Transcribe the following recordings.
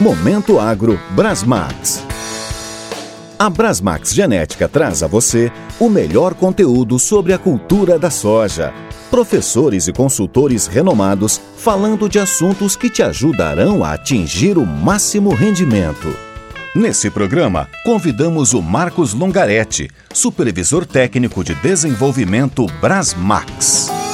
Momento Agro Brasmax. A Brasmax Genética traz a você o melhor conteúdo sobre a cultura da soja. Professores e consultores renomados falando de assuntos que te ajudarão a atingir o máximo rendimento. Nesse programa, convidamos o Marcos Longaretti, supervisor técnico de desenvolvimento Brasmax.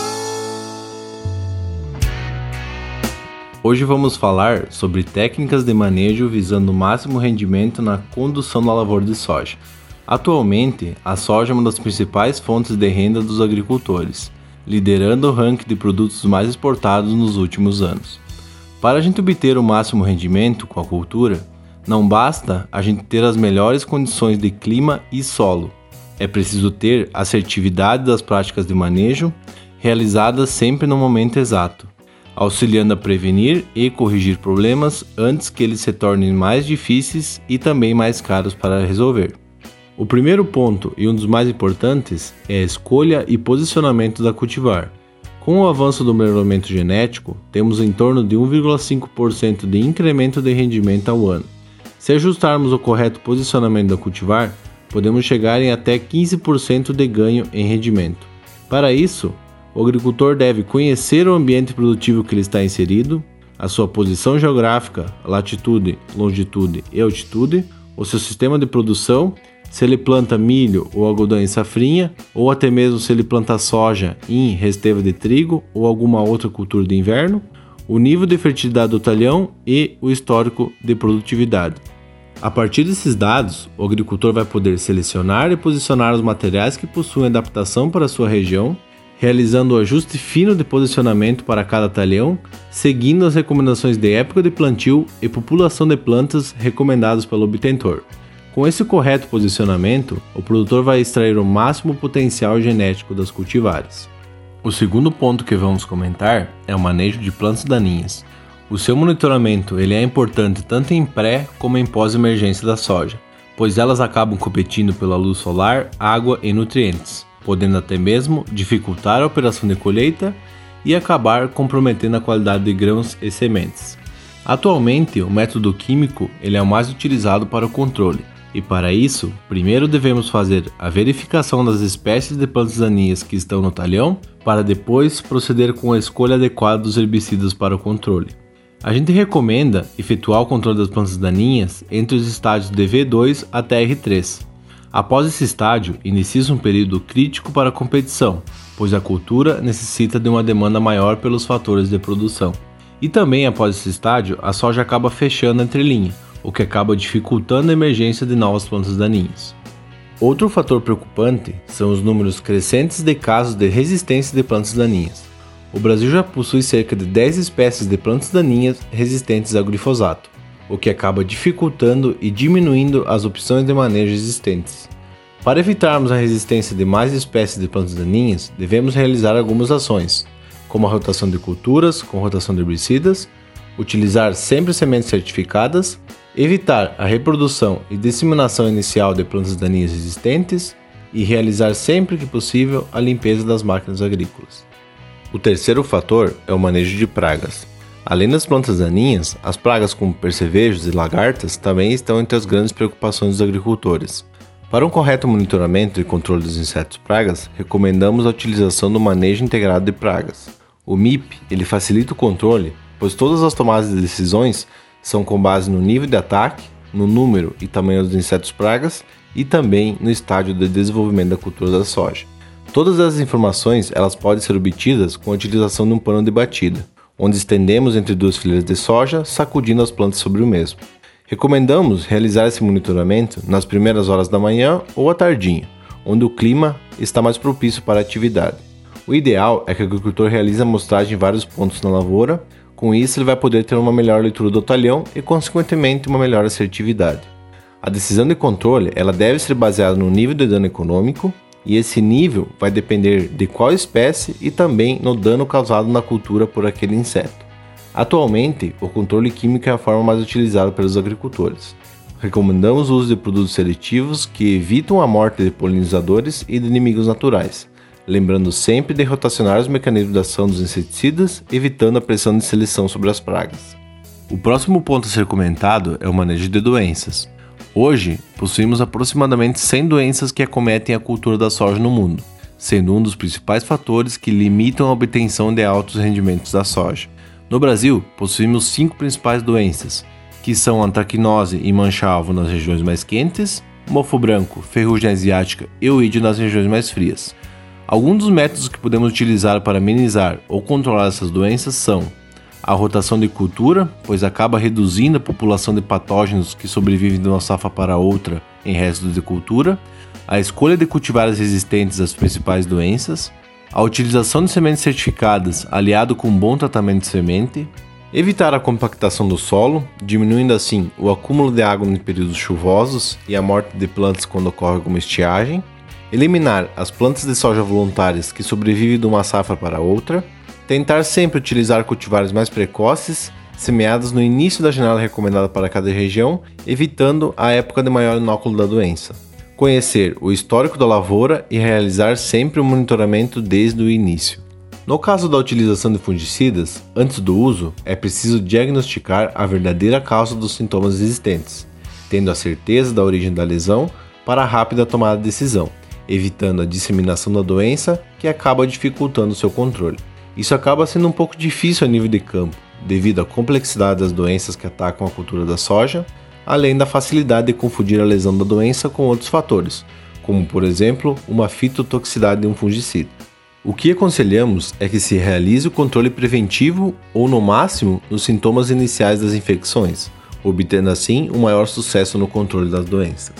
Hoje vamos falar sobre técnicas de manejo visando o máximo rendimento na condução da lavoura de soja. Atualmente, a soja é uma das principais fontes de renda dos agricultores, liderando o ranking de produtos mais exportados nos últimos anos. Para a gente obter o máximo rendimento com a cultura, não basta a gente ter as melhores condições de clima e solo. É preciso ter assertividade das práticas de manejo, realizadas sempre no momento exato auxiliando a prevenir e corrigir problemas antes que eles se tornem mais difíceis e também mais caros para resolver. O primeiro ponto e um dos mais importantes é a escolha e posicionamento da cultivar. Com o avanço do melhoramento genético, temos em torno de 1,5% de incremento de rendimento ao ano. Se ajustarmos o correto posicionamento da cultivar, podemos chegar em até 15% de ganho em rendimento. Para isso, o agricultor deve conhecer o ambiente produtivo que ele está inserido, a sua posição geográfica, latitude, longitude e altitude, o seu sistema de produção, se ele planta milho ou algodão em safrinha, ou até mesmo se ele planta soja em resteva de trigo ou alguma outra cultura de inverno, o nível de fertilidade do talhão e o histórico de produtividade. A partir desses dados, o agricultor vai poder selecionar e posicionar os materiais que possuem adaptação para a sua região realizando o ajuste fino de posicionamento para cada talhão, seguindo as recomendações de época de plantio e população de plantas recomendadas pelo obtentor. Com esse correto posicionamento, o produtor vai extrair o máximo potencial genético das cultivares. O segundo ponto que vamos comentar é o manejo de plantas daninhas. O seu monitoramento ele é importante tanto em pré como em pós-emergência da soja, pois elas acabam competindo pela luz solar, água e nutrientes podendo até mesmo dificultar a operação de colheita e acabar comprometendo a qualidade de grãos e sementes. Atualmente, o método químico ele é o mais utilizado para o controle, e para isso, primeiro devemos fazer a verificação das espécies de plantas daninhas que estão no talhão, para depois proceder com a escolha adequada dos herbicidas para o controle. A gente recomenda efetuar o controle das plantas daninhas entre os estádios de V2 até R3, Após esse estágio, inicia-se um período crítico para a competição, pois a cultura necessita de uma demanda maior pelos fatores de produção. E também após esse estágio, a soja acaba fechando a entrelinha, o que acaba dificultando a emergência de novas plantas daninhas. Outro fator preocupante são os números crescentes de casos de resistência de plantas daninhas. O Brasil já possui cerca de 10 espécies de plantas daninhas resistentes ao glifosato, o que acaba dificultando e diminuindo as opções de manejo existentes. Para evitarmos a resistência de mais espécies de plantas daninhas, devemos realizar algumas ações, como a rotação de culturas com rotação de herbicidas, utilizar sempre sementes certificadas, evitar a reprodução e disseminação inicial de plantas daninhas existentes e realizar sempre que possível a limpeza das máquinas agrícolas. O terceiro fator é o manejo de pragas. Além das plantas daninhas, as pragas como percevejos e lagartas também estão entre as grandes preocupações dos agricultores. Para um correto monitoramento e controle dos insetos pragas, recomendamos a utilização do manejo integrado de pragas. O MIP ele facilita o controle, pois todas as tomadas de decisões são com base no nível de ataque, no número e tamanho dos insetos pragas e também no estágio de desenvolvimento da cultura da soja. Todas essas informações elas podem ser obtidas com a utilização de um pano de batida onde estendemos entre duas fileiras de soja, sacudindo as plantas sobre o mesmo. Recomendamos realizar esse monitoramento nas primeiras horas da manhã ou à tardinha, onde o clima está mais propício para a atividade. O ideal é que o agricultor realize a amostragem em vários pontos na lavoura, com isso ele vai poder ter uma melhor leitura do talhão e consequentemente uma melhor assertividade. A decisão de controle ela deve ser baseada no nível de dano econômico, e esse nível vai depender de qual espécie e também no dano causado na cultura por aquele inseto. Atualmente, o controle químico é a forma mais utilizada pelos agricultores. Recomendamos o uso de produtos seletivos que evitam a morte de polinizadores e de inimigos naturais, lembrando sempre de rotacionar os mecanismos de ação dos inseticidas, evitando a pressão de seleção sobre as pragas. O próximo ponto a ser comentado é o manejo de doenças. Hoje, possuímos aproximadamente 100 doenças que acometem a cultura da soja no mundo, sendo um dos principais fatores que limitam a obtenção de altos rendimentos da soja. No Brasil, possuímos cinco principais doenças, que são antracnose e mancha-alvo nas regiões mais quentes, mofo branco, ferrugem asiática e oídio nas regiões mais frias. Alguns dos métodos que podemos utilizar para amenizar ou controlar essas doenças são a rotação de cultura, pois acaba reduzindo a população de patógenos que sobrevivem de uma safra para outra em restos de cultura, a escolha de cultivares resistentes às principais doenças, a utilização de sementes certificadas aliado com um bom tratamento de semente, evitar a compactação do solo, diminuindo assim o acúmulo de água em períodos chuvosos e a morte de plantas quando ocorre alguma estiagem, eliminar as plantas de soja voluntárias que sobrevivem de uma safra para outra, tentar sempre utilizar cultivares mais precoces, semeados no início da janela recomendada para cada região, evitando a época de maior inóculo da doença. Conhecer o histórico da lavoura e realizar sempre o monitoramento desde o início. No caso da utilização de fungicidas, antes do uso, é preciso diagnosticar a verdadeira causa dos sintomas existentes, tendo a certeza da origem da lesão para a rápida tomada de decisão evitando a disseminação da doença que acaba dificultando seu controle. Isso acaba sendo um pouco difícil a nível de campo, devido à complexidade das doenças que atacam a cultura da soja, além da facilidade de confundir a lesão da doença com outros fatores, como por exemplo uma fitotoxicidade de um fungicida. O que aconselhamos é que se realize o controle preventivo ou, no máximo, nos sintomas iniciais das infecções, obtendo assim um maior sucesso no controle das doenças.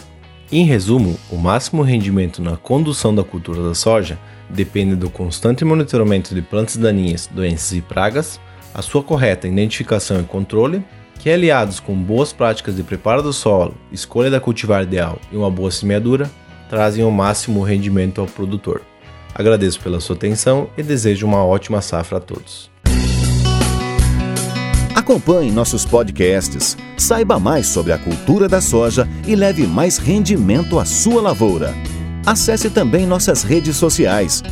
Em resumo, o máximo rendimento na condução da cultura da soja depende do constante monitoramento de plantas daninhas, doenças e pragas, a sua correta identificação e controle, que aliados com boas práticas de preparo do solo, escolha da cultivar ideal e uma boa semeadura, trazem o máximo rendimento ao produtor. Agradeço pela sua atenção e desejo uma ótima safra a todos. Acompanhe nossos podcasts, saiba mais sobre a cultura da soja e leve mais rendimento à sua lavoura. Acesse também nossas redes sociais.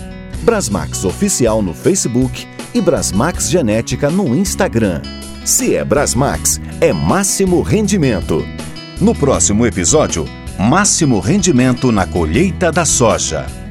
Brasmax Oficial no Facebook e Brasmax Genética no Instagram. Se é Brasmax, é máximo rendimento. No próximo episódio, máximo rendimento na colheita da soja.